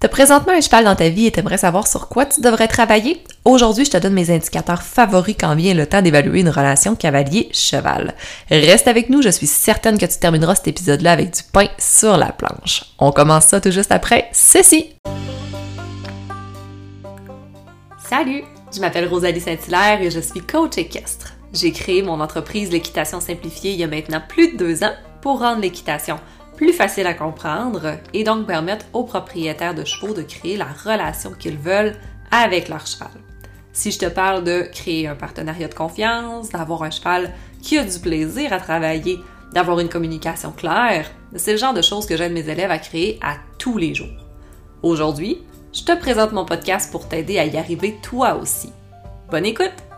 T'as présentement un cheval dans ta vie et t'aimerais savoir sur quoi tu devrais travailler? Aujourd'hui, je te donne mes indicateurs favoris quand vient le temps d'évaluer une relation cavalier-cheval. Reste avec nous, je suis certaine que tu termineras cet épisode-là avec du pain sur la planche. On commence ça tout juste après ceci. Salut, je m'appelle Rosalie Saint-Hilaire et je suis coach équestre. J'ai créé mon entreprise L'équitation simplifiée il y a maintenant plus de deux ans pour rendre l'équitation plus facile à comprendre et donc permettre aux propriétaires de chevaux de créer la relation qu'ils veulent avec leur cheval. Si je te parle de créer un partenariat de confiance, d'avoir un cheval qui a du plaisir à travailler, d'avoir une communication claire, c'est le genre de choses que j'aide mes élèves à créer à tous les jours. Aujourd'hui, je te présente mon podcast pour t'aider à y arriver toi aussi. Bonne écoute!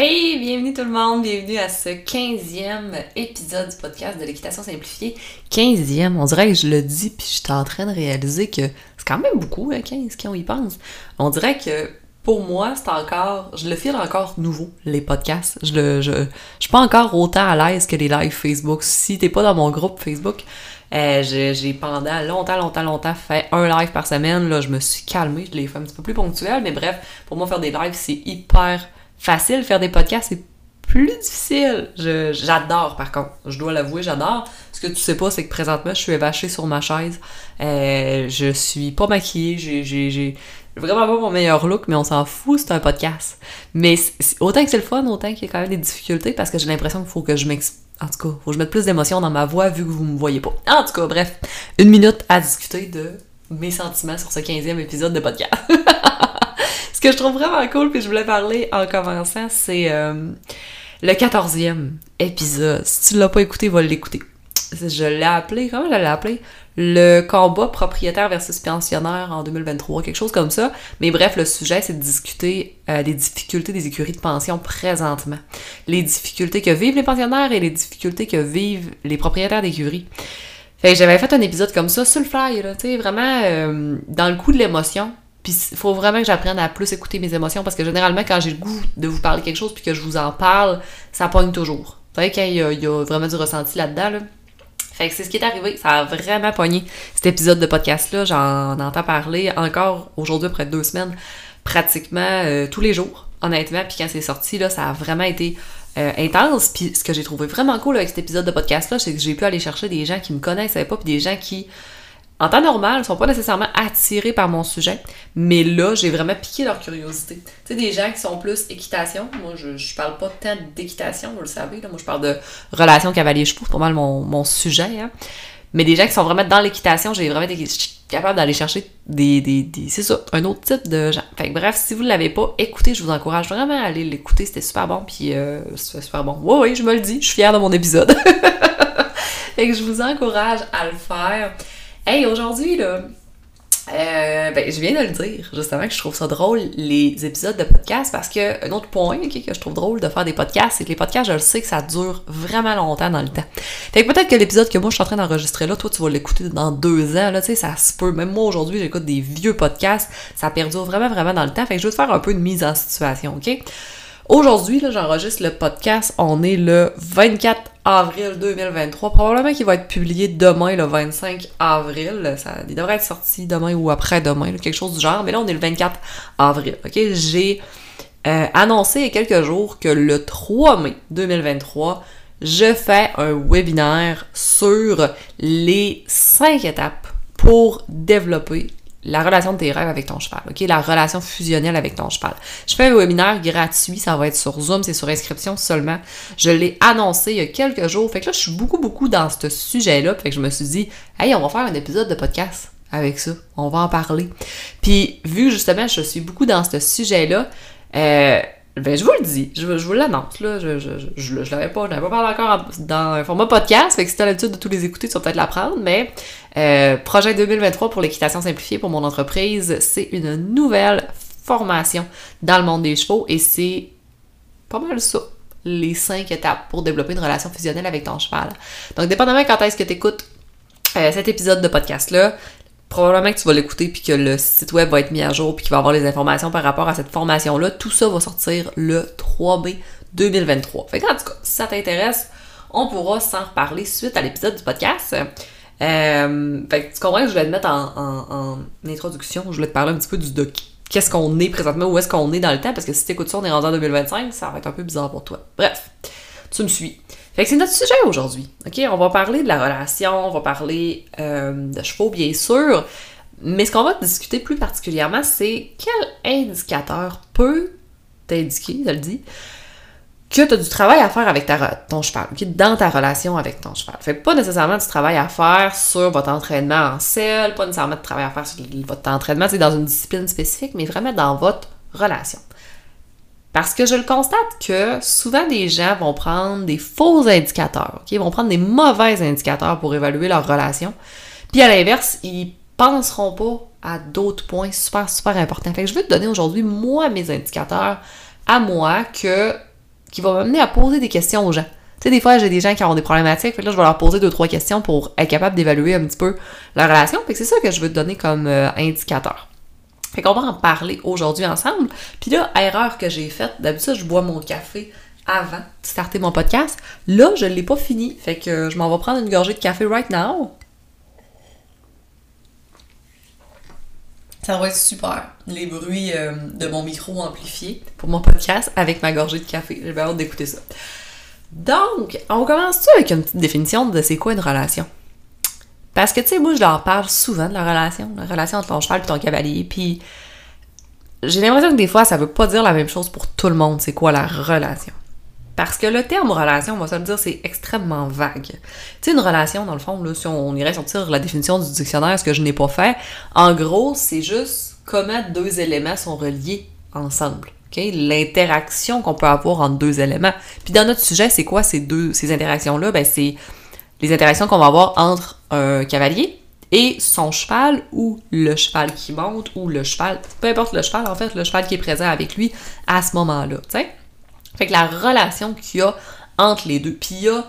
Hey, bienvenue tout le monde, bienvenue à ce 15e épisode du podcast de l'équitation simplifiée. 15e, on dirait que je le dis puis je suis en train de réaliser que c'est quand même beaucoup, hein, 15 quand on y pense. On dirait que pour moi, c'est encore, je le file encore nouveau, les podcasts. Je le, je, je suis pas encore autant à l'aise que les lives Facebook. Si t'es pas dans mon groupe Facebook, euh, j'ai pendant longtemps, longtemps, longtemps fait un live par semaine. Là, je me suis calmée, je l'ai fait un petit peu plus ponctuel, mais bref, pour moi, faire des lives, c'est hyper facile. Faire des podcasts, c'est plus difficile. J'adore, par contre. Je dois l'avouer, j'adore. Ce que tu sais pas, c'est que présentement, je suis évachée sur ma chaise. Euh, je suis pas maquillée. J'ai vraiment pas mon meilleur look, mais on s'en fout, c'est un podcast. Mais autant que c'est le fun, autant qu'il y a quand même des difficultés parce que j'ai l'impression qu'il faut que je m'explique. En tout cas, faut que je mette plus d'émotion dans ma voix vu que vous me voyez pas. En tout cas, bref, une minute à discuter de mes sentiments sur ce 15e épisode de podcast. Ce que je trouve vraiment cool, puis je voulais parler en commençant, c'est euh, le 14e épisode. Si tu l'as pas écouté, va l'écouter. Je l'ai appelé, comment je l'ai appelé? Le combat propriétaire versus pensionnaire en 2023, quelque chose comme ça. Mais bref, le sujet, c'est de discuter euh, des difficultés des écuries de pension présentement. Les difficultés que vivent les pensionnaires et les difficultés que vivent les propriétaires d'écuries. Fait j'avais fait un épisode comme ça sur le fly, là, tu sais, vraiment euh, dans le coup de l'émotion. Puis il faut vraiment que j'apprenne à plus écouter mes émotions parce que généralement, quand j'ai le goût de vous parler quelque chose puis que je vous en parle, ça pogne toujours. Vous savez, qu'il y, y a vraiment du ressenti là-dedans, là. Fait que c'est ce qui est arrivé. Ça a vraiment pogné cet épisode de podcast-là. J'en entends parler encore aujourd'hui, après deux semaines, pratiquement euh, tous les jours, honnêtement. Puis quand c'est sorti, là, ça a vraiment été euh, intense. Puis ce que j'ai trouvé vraiment cool avec cet épisode de podcast-là, c'est que j'ai pu aller chercher des gens qui me connaissaient pas, puis des gens qui en temps normal, ils sont pas nécessairement attirés par mon sujet, mais là, j'ai vraiment piqué leur curiosité. Tu sais, des gens qui sont plus équitation, moi, je, je parle pas tant d'équitation, vous le savez, là. moi, je parle de relations cavalier-chevaux, c'est pas mal mon, mon sujet, hein. Mais des gens qui sont vraiment dans l'équitation, j'ai vraiment été capable d'aller chercher des, des, des c'est ça, un autre type de gens. Fait que bref, si vous ne l'avez pas écouté, je vous encourage vraiment à aller l'écouter, c'était super bon, puis euh, c'était super bon. Oui, oui, je me le dis, je suis fière de mon épisode. fait que je vous encourage à le faire. Hey, aujourd'hui, là, euh, ben, je viens de le dire, justement, que je trouve ça drôle, les épisodes de podcast, parce que un autre point que je trouve drôle de faire des podcasts, c'est que les podcasts, je le sais que ça dure vraiment longtemps dans le temps. Fait que peut-être que l'épisode que moi je suis en train d'enregistrer là, toi tu vas l'écouter dans deux ans, là, tu sais, ça se peut. Même moi aujourd'hui, j'écoute des vieux podcasts, ça perdure vraiment, vraiment dans le temps. Fait que je vais te faire un peu de mise en situation, ok? Aujourd'hui, j'enregistre le podcast. On est le 24 avril 2023. Probablement qu'il va être publié demain, le 25 avril. Ça, il devrait être sorti demain ou après-demain, quelque chose du genre. Mais là, on est le 24 avril. J'ai euh, annoncé il y a quelques jours que le 3 mai 2023, je fais un webinaire sur les 5 étapes pour développer la relation de tes rêves avec ton cheval, OK? La relation fusionnelle avec ton cheval. Je fais un webinaire gratuit, ça va être sur Zoom, c'est sur inscription seulement. Je l'ai annoncé il y a quelques jours. Fait que là, je suis beaucoup, beaucoup dans ce sujet-là. Fait que je me suis dit, hey, on va faire un épisode de podcast avec ça. On va en parler. Puis, vu justement, je suis beaucoup dans ce sujet-là, euh, ben, je vous le dis, je, vous l'annonce, là. Je, je, je, je l'avais pas, pas parlé encore dans un format podcast, fait que si t'as l'habitude de tous les écouter, tu vas peut-être l'apprendre, mais euh, projet 2023 pour l'équitation simplifiée pour mon entreprise, c'est une nouvelle formation dans le monde des chevaux et c'est pas mal ça les cinq étapes pour développer une relation fusionnelle avec ton cheval. Donc, dépendamment quand est-ce que tu écoutes euh, cet épisode de podcast-là, probablement que tu vas l'écouter puis que le site web va être mis à jour puis qu'il va avoir les informations par rapport à cette formation-là. Tout ça va sortir le 3 b 2023. Fait que, en tout cas, si ça t'intéresse, on pourra s'en reparler suite à l'épisode du podcast. Euh, fait que tu comprends que je vais te mettre en, introduction, je voulais te parler un petit peu du de qu'est-ce qu'on est présentement, où est-ce qu'on est dans le temps, parce que si t'écoutes ça, on est rendu en 2025, ça va être un peu bizarre pour toi. Bref, tu me suis. Fait que c'est notre sujet aujourd'hui. OK? On va parler de la relation, on va parler euh, de chevaux, bien sûr. Mais ce qu'on va discuter plus particulièrement, c'est quel indicateur peut t'indiquer, je le dis, que tu as du travail à faire avec ton cheval, dans ta relation avec ton cheval. Fait pas nécessairement du travail à faire sur votre entraînement en selle, pas nécessairement du travail à faire sur votre entraînement, c'est dans une discipline spécifique, mais vraiment dans votre relation. Parce que je le constate que souvent des gens vont prendre des faux indicateurs, Ils vont prendre des mauvais indicateurs pour évaluer leur relation. Puis à l'inverse, ils penseront pas à d'autres points super, super importants. Fait que je vais te donner aujourd'hui, moi, mes indicateurs à moi que, qui vont m'amener à poser des questions aux gens. Tu sais, des fois, j'ai des gens qui ont des problématiques, fait que là, je vais leur poser deux, trois questions pour être capable d'évaluer un petit peu la relation. Fait que c'est ça que je veux te donner comme euh, indicateur. Fait qu'on va en parler aujourd'hui ensemble. Puis là, erreur que j'ai faite, d'habitude, je bois mon café avant de starter mon podcast. Là, je ne l'ai pas fini. Fait que je m'en vais prendre une gorgée de café right now. Ça va être super, les bruits euh, de mon micro amplifié pour mon podcast avec ma gorgée de café. J'ai hâte d'écouter ça. Donc, on commence-tu avec une petite définition de c'est quoi une relation? Parce que, tu sais, moi, je leur parle souvent de la relation, la relation entre ton cheval et ton cavalier, puis j'ai l'impression que des fois, ça veut pas dire la même chose pour tout le monde, c'est quoi la relation. Parce que le terme relation, on va se le dire, c'est extrêmement vague. Tu sais, une relation, dans le fond, là, si on irait sortir la définition du dictionnaire, ce que je n'ai pas fait, en gros, c'est juste comment deux éléments sont reliés ensemble. L'interaction qu'on peut avoir entre deux éléments. Puis dans notre sujet, c'est quoi ces deux, ces interactions-là? Ben, c'est les interactions qu'on va avoir entre un cavalier et son cheval ou le cheval qui monte ou le cheval, peu importe le cheval, en fait, le cheval qui est présent avec lui à ce moment-là, tu sais. Fait que la relation qu'il y a entre les deux, puis il y a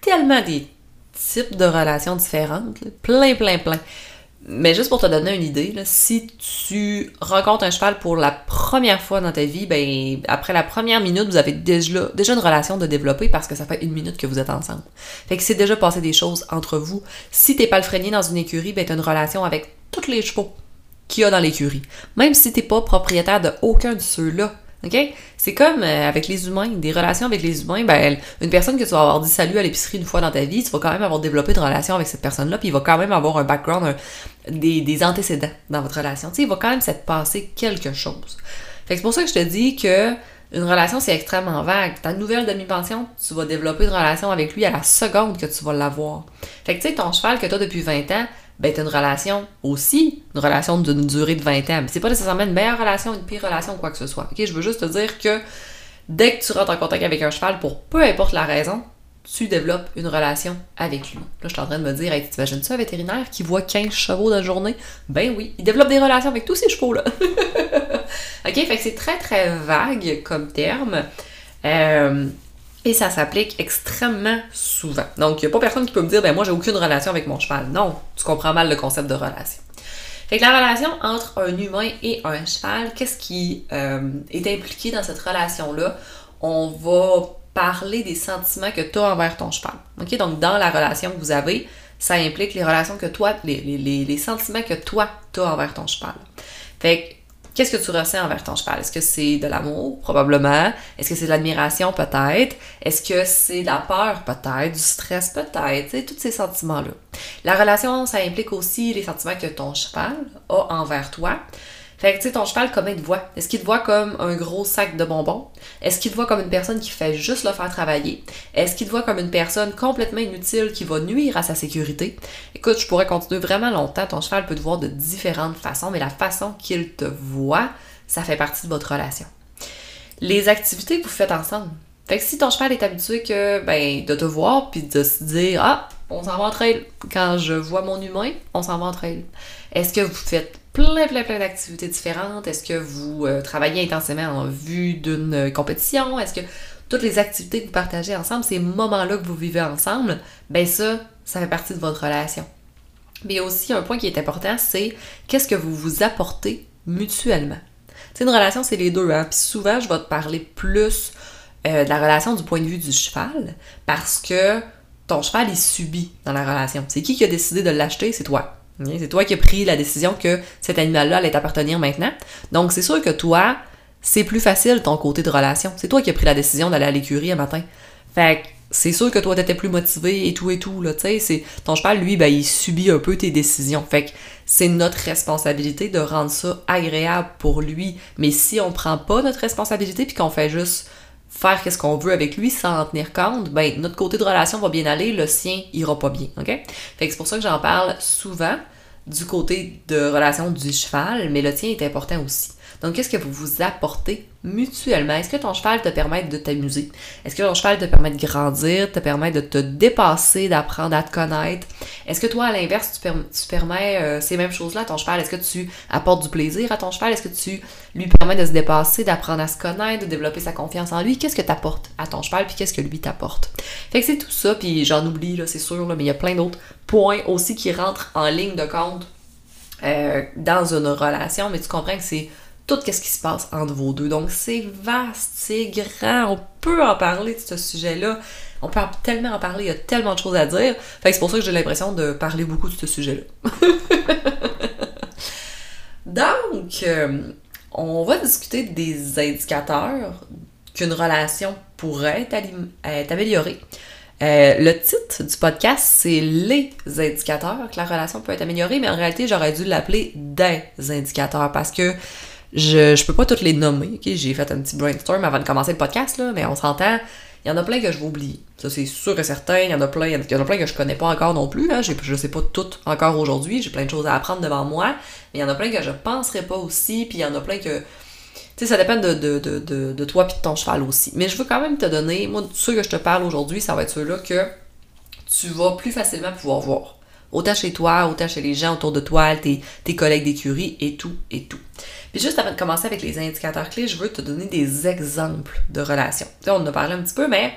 tellement des types de relations différentes, plein, plein, plein. Mais juste pour te donner une idée, si tu rencontres un cheval pour la première fois dans ta vie, ben après la première minute, vous avez déjà, une relation de développer parce que ça fait une minute que vous êtes ensemble. Fait que c'est déjà passé des choses entre vous. Si t'es pas le dans une écurie, ben t'as une relation avec tous les chevaux qu'il y a dans l'écurie. Même si t'es pas propriétaire de aucun de ceux-là, OK? C'est comme euh, avec les humains, des relations avec les humains, ben, une personne que tu vas avoir dit salut à l'épicerie une fois dans ta vie, tu vas quand même avoir développé une relation avec cette personne-là, puis il va quand même avoir un background, des, antécédents dans votre relation. Tu sais, il va quand même s'être passé quelque chose. Fait que c'est pour ça que je te dis que une relation, c'est extrêmement vague. Ta nouvelle demi-pension, tu vas développer une relation avec lui à la seconde que tu vas l'avoir. Fait que tu sais, ton cheval que tu as depuis 20 ans, ben t'as une relation aussi, une relation d'une durée de 20 ans. C'est pas nécessairement une meilleure relation, une pire relation quoi que ce soit. Ok, je veux juste te dire que dès que tu rentres en contact avec un cheval, pour peu importe la raison, tu développes une relation avec lui. Là, je suis en train de me dire, hey, tu imagines ça, un vétérinaire qui voit 15 chevaux dans la journée? Ben oui, il développe des relations avec tous ces chevaux-là. ok, fait que c'est très très vague comme terme. Euh, et ça s'applique extrêmement souvent. Donc, il n'y a pas personne qui peut me dire, ben moi, j'ai aucune relation avec mon cheval. Non, tu comprends mal le concept de relation. Fait que la relation entre un humain et un cheval, qu'est-ce qui euh, est impliqué dans cette relation-là? On va parler des sentiments que tu as envers ton cheval. OK? Donc, dans la relation que vous avez, ça implique les relations que toi, les, les, les sentiments que toi, tu as envers ton cheval. Fait que Qu'est-ce que tu ressens envers ton cheval? Est-ce que c'est de l'amour? Probablement? Est-ce que c'est de l'admiration? Peut-être? Est-ce que c'est de la peur? Peut-être? Du stress? Peut-être? Tu tous ces sentiments-là. La relation, ça implique aussi les sentiments que ton cheval a envers toi. Fait que, tu sais, ton cheval, comment il te voit? Est-ce qu'il te voit comme un gros sac de bonbons? Est-ce qu'il te voit comme une personne qui fait juste le faire travailler? Est-ce qu'il te voit comme une personne complètement inutile qui va nuire à sa sécurité? Écoute, je pourrais continuer vraiment longtemps. Ton cheval peut te voir de différentes façons, mais la façon qu'il te voit, ça fait partie de votre relation. Les activités que vous faites ensemble. Fait que si ton cheval est habitué que, ben, de te voir puis de se dire, ah, on s'en va en trail. Quand je vois mon humain, on s'en va en trail. Est-ce que vous faites plein, plein, plein d'activités différentes? Est-ce que vous euh, travaillez intensément en vue d'une compétition? Est-ce que toutes les activités que vous partagez ensemble, ces moments-là que vous vivez ensemble, ben ça, ça fait partie de votre relation. Mais aussi, un point qui est important, c'est qu'est-ce que vous vous apportez mutuellement? C'est une relation, c'est les deux. Hein? Puis souvent, je vais te parler plus euh, de la relation du point de vue du cheval parce que ton cheval, il subit dans la relation. C'est qui qui a décidé de l'acheter? C'est toi. C'est toi qui as pris la décision que cet animal-là allait t'appartenir maintenant. Donc, c'est sûr que toi, c'est plus facile ton côté de relation. C'est toi qui as pris la décision d'aller à l'écurie un matin. Fait que c'est sûr que toi, t'étais plus motivé et tout et tout, là, ton cheval, lui, ben, il subit un peu tes décisions. Fait que c'est notre responsabilité de rendre ça agréable pour lui. Mais si on prend pas notre responsabilité puis qu'on fait juste faire qu'est-ce qu'on veut avec lui sans en tenir compte, ben notre côté de relation va bien aller, le sien ira pas bien, ok? Fait que c'est pour ça que j'en parle souvent du côté de relation du cheval, mais le tien est important aussi. Donc, qu'est-ce que vous vous apportez mutuellement? Est-ce que ton cheval te permet de t'amuser? Est-ce que ton cheval te permet de grandir, te permet de te dépasser, d'apprendre à te connaître? Est-ce que toi, à l'inverse, tu, permets euh, ces mêmes choses-là à ton cheval? Est-ce que tu apportes du plaisir à ton cheval? Est-ce que tu lui permets de se dépasser, d'apprendre à se connaître, de développer sa confiance en lui? Qu'est-ce que tu apportes à ton cheval, puis qu'est-ce que lui t'apporte? Fait que c'est tout ça, puis j'en oublie, là, c'est sûr, mais il y a plein d'autres points aussi qui rentrent en ligne de compte euh, dans une relation, mais tu comprends que c'est tout ce qui se passe entre vos deux. Donc c'est vaste, c'est grand, on peut en parler de ce sujet-là. On peut tellement en parler, il y a tellement de choses à dire. Fait que c'est pour ça que j'ai l'impression de parler beaucoup de ce sujet-là. Donc, euh, on va discuter des indicateurs qu'une relation pourrait être, améliorée. Euh, le titre du podcast, c'est Les indicateurs que la relation peut être améliorée, mais en réalité, j'aurais dû l'appeler Des indicateurs parce que je, je peux pas toutes les nommer, ok? J'ai fait un petit brainstorm avant de commencer le podcast, là, mais on s'entend. Il y en a plein que je vais oublier. Ça, c'est sûr et certain. Il y en a plein, il y en a plein que je connais pas encore non plus. Hein. Je sais pas toutes encore aujourd'hui. J'ai plein de choses à apprendre devant moi. Mais il y en a plein que je penserais pas aussi. Puis il y en a plein que. Tu sais, ça dépend de, de, de, de, toi puis de ton cheval aussi. Mais je veux quand même te donner. Moi, ceux que je te parle aujourd'hui, ça va être ceux-là que tu vas plus facilement pouvoir voir. Autant chez toi, autant chez les gens autour de toi, tes, collègues d'écurie et tout, et tout. Puis juste avant de commencer avec les indicateurs clés, je veux te donner des exemples de relations. On en a parlé un petit peu, mais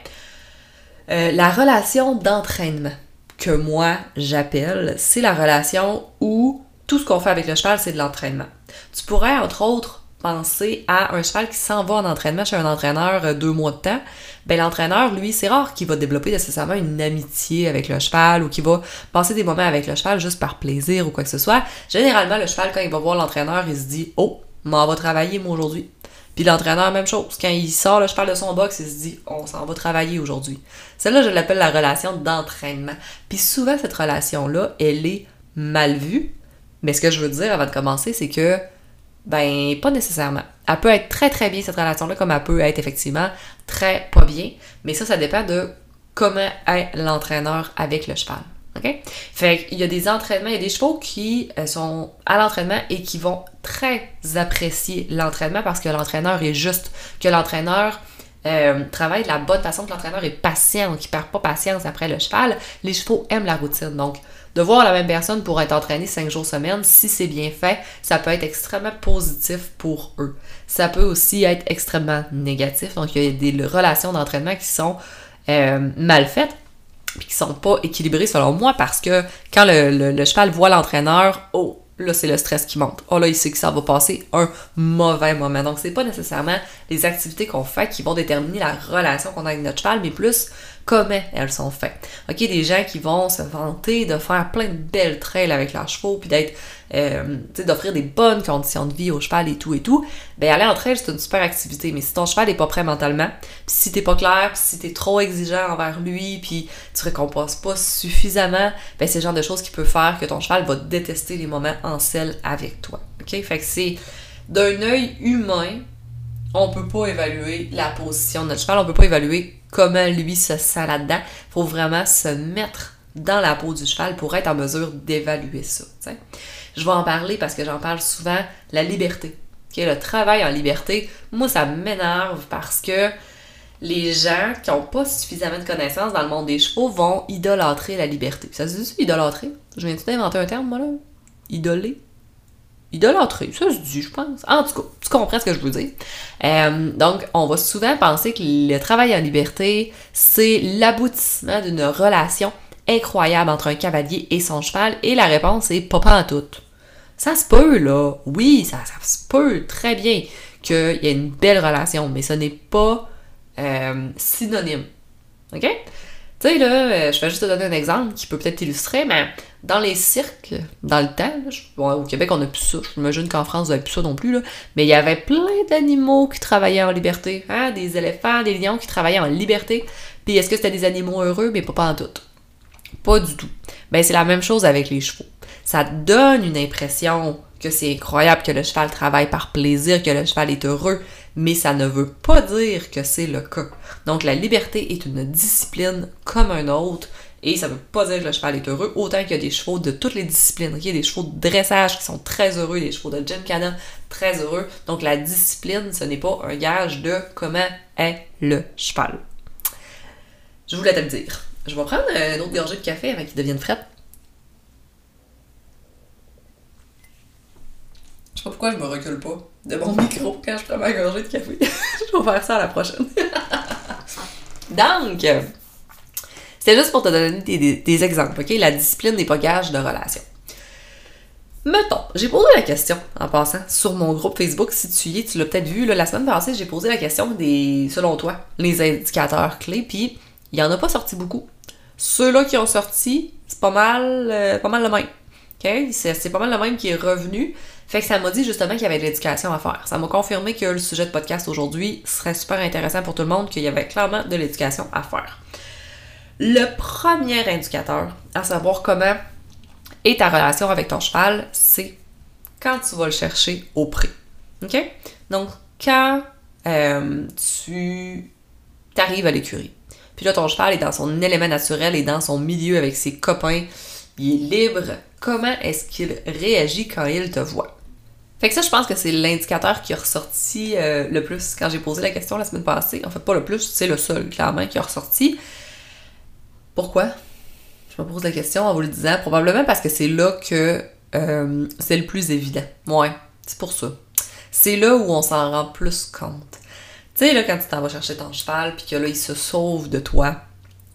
euh, la relation d'entraînement que moi j'appelle, c'est la relation où tout ce qu'on fait avec le cheval, c'est de l'entraînement. Tu pourrais, entre autres, penser à un cheval qui s'en va en entraînement chez un entraîneur euh, deux mois de temps, ben l'entraîneur, lui, c'est rare qu'il va développer nécessairement une amitié avec le cheval ou qu'il va passer des moments avec le cheval juste par plaisir ou quoi que ce soit. Généralement, le cheval, quand il va voir l'entraîneur, il se dit Oh, m'en va travailler moi aujourd'hui. Puis l'entraîneur, même chose. Quand il sort le cheval de son box, il se dit On s'en va travailler aujourd'hui. Celle-là, je l'appelle la relation d'entraînement. Puis souvent, cette relation-là, elle est mal vue. Mais ce que je veux dire avant de commencer, c'est que ben, pas nécessairement. Elle peut être très très bien cette relation-là, comme elle peut être effectivement très pas bien. Mais ça, ça dépend de comment est l'entraîneur avec le cheval. OK? Fait qu'il y a des entraînements, il y a des chevaux qui euh, sont à l'entraînement et qui vont très apprécier l'entraînement parce que l'entraîneur est juste, que l'entraîneur euh, travaille de la bonne façon, que l'entraîneur est patient, qu'il perd pas patience après le cheval. Les chevaux aiment la routine. Donc, de voir la même personne pour être entraîné cinq jours semaine, si c'est bien fait, ça peut être extrêmement positif pour eux. Ça peut aussi être extrêmement négatif. Donc, il y a des relations d'entraînement qui sont euh, mal faites puis qui sont pas équilibrées selon moi parce que quand le cheval voit l'entraîneur, oh, là, c'est le stress qui monte. Oh là, il sait que ça va passer un mauvais moment. Donc, c'est pas nécessairement les activités qu'on fait qui vont déterminer la relation qu'on a avec notre cheval, mais plus comment elles sont faites. OK, des gens qui vont se vanter de faire plein de belles trails avec leurs chevaux, puis d'être, euh, d'offrir des bonnes conditions de vie au cheval et tout et tout, ben aller en trail, c'est une super activité. Mais si ton cheval n'est pas prêt mentalement, puis si t'es pas clair, puis si t'es trop exigeant envers lui, puis tu récompenses pas suffisamment, ben c'est le genre de choses qui peut faire que ton cheval va détester les moments en selle avec toi. OK? Fait que c'est d'un œil humain, on peut pas évaluer la position de notre cheval, on peut pas évaluer comment lui se sent là-dedans. Faut vraiment se mettre dans la peau du cheval pour être en mesure d'évaluer ça. Je vais en parler parce que j'en parle souvent, la liberté. Le travail en liberté, moi ça m'énerve parce que les gens qui n'ont pas suffisamment de connaissances dans le monde des chevaux vont idolâtrer la liberté. Ça se dit idolâtrer? Je viens d'inventer un terme, moi là? Idoler? Idolâtrer, ça se dit, je pense. En tout cas, tu comprends ce que je veux dire. Euh, donc, on va souvent penser que le travail en liberté, c'est l'aboutissement d'une relation incroyable entre un cavalier et son cheval, et la réponse est pas en tout. Ça se peut, là. Oui, ça, se peut très bien qu'il y ait une belle relation, mais ce n'est pas euh, synonymes. OK? Tu sais, là, euh, je vais juste te donner un exemple qui peut peut-être t'illustrer, mais dans les cirques, dans le temps, au Québec, on a plus ça. J'imagine qu'en France, vous n'avez plus ça non plus, là. Mais il y avait plein d'animaux qui travaillaient en liberté. Hein? Des éléphants, des lions qui travaillaient en liberté. Puis est-ce que c'était des animaux heureux? Mais pas, pas en tout. Pas du tout. Ben, c'est la même chose avec les chevaux. Ça donne une impression que c'est incroyable que le cheval travaille par plaisir, que le cheval est heureux, mais ça ne veut pas dire que c'est le cas. Donc la liberté est une discipline comme un autre, et ça ne veut pas dire que le cheval est heureux, autant qu'il y a des chevaux de toutes les disciplines. Il y a des chevaux de dressage qui sont très heureux, des chevaux de gymkhana très heureux. Donc la discipline, ce n'est pas un gage de comment est le cheval. Je voulais te le dire. Je vais prendre un autre gorgée de café avant qu'il devienne frais. Je sais pas pourquoi je me recule pas de mon micro quand je prends ma gorgée de café. je vais faire ça à la prochaine. Donc, c'était juste pour te donner des, exemples, ok? La discipline n'est pas gage de relation. Mettons, j'ai posé la question en passant sur mon groupe Facebook. Si tu y es, tu l'as peut-être vu. la semaine passée, j'ai posé la question des, selon toi, les indicateurs clés. Puis, il n'y en a pas sorti beaucoup. Ceux-là qui ont sorti, c'est pas mal, euh, pas mal le même. C'est pas mal le même qui est revenu. Fait que ça m'a dit justement qu'il y avait de l'éducation à faire. Ça m'a confirmé que le sujet de podcast aujourd'hui serait super intéressant pour tout le monde, qu'il y avait clairement de l'éducation à faire. Le premier indicateur à savoir comment est ta relation avec ton cheval, c'est quand tu vas le chercher au prix. OK? Donc, quand euh, tu t'arrives à l'écurie, puis là, ton cheval est dans son élément naturel et dans son milieu avec ses copains, il est libre, comment est-ce qu'il réagit quand il te voit? Fait que ça, je pense que c'est l'indicateur qui a ressorti euh, le plus quand j'ai posé la question la semaine passée. En fait, pas le plus, c'est le seul, clairement, qui a ressorti. Pourquoi? Je me pose la question en vous le disant. Probablement parce que c'est là que euh, c'est le plus évident. Ouais, c'est pour ça. C'est là où on s'en rend plus compte. Tu sais, là, quand tu t'en vas chercher ton cheval, puis que là, il se sauve de toi,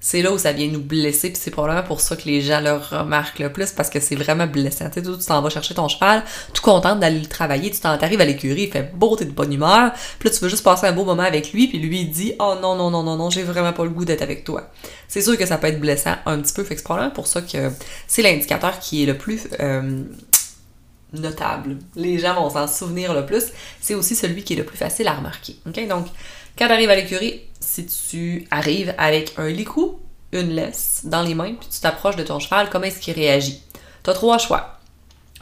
c'est là où ça vient nous blesser, puis c'est probablement pour ça que les gens le remarquent le plus, parce que c'est vraiment blessant. Tu sais, tu t'en vas chercher ton cheval, tout contente d'aller le travailler, tu t'en arrives à l'écurie, il fait beau, t'es de bonne humeur, puis là, tu veux juste passer un beau moment avec lui, puis lui, il dit « Oh non, non, non, non, non, j'ai vraiment pas le goût d'être avec toi. » C'est sûr que ça peut être blessant un petit peu, fait que c'est probablement pour ça que c'est l'indicateur qui est le plus... Euh, notable. Les gens vont s'en souvenir le plus. C'est aussi celui qui est le plus facile à remarquer. OK? Donc, quand tu arrives à l'écurie, si tu arrives avec un licou, une laisse dans les mains, puis tu t'approches de ton cheval, comment est-ce qu'il réagit? Tu as trois choix.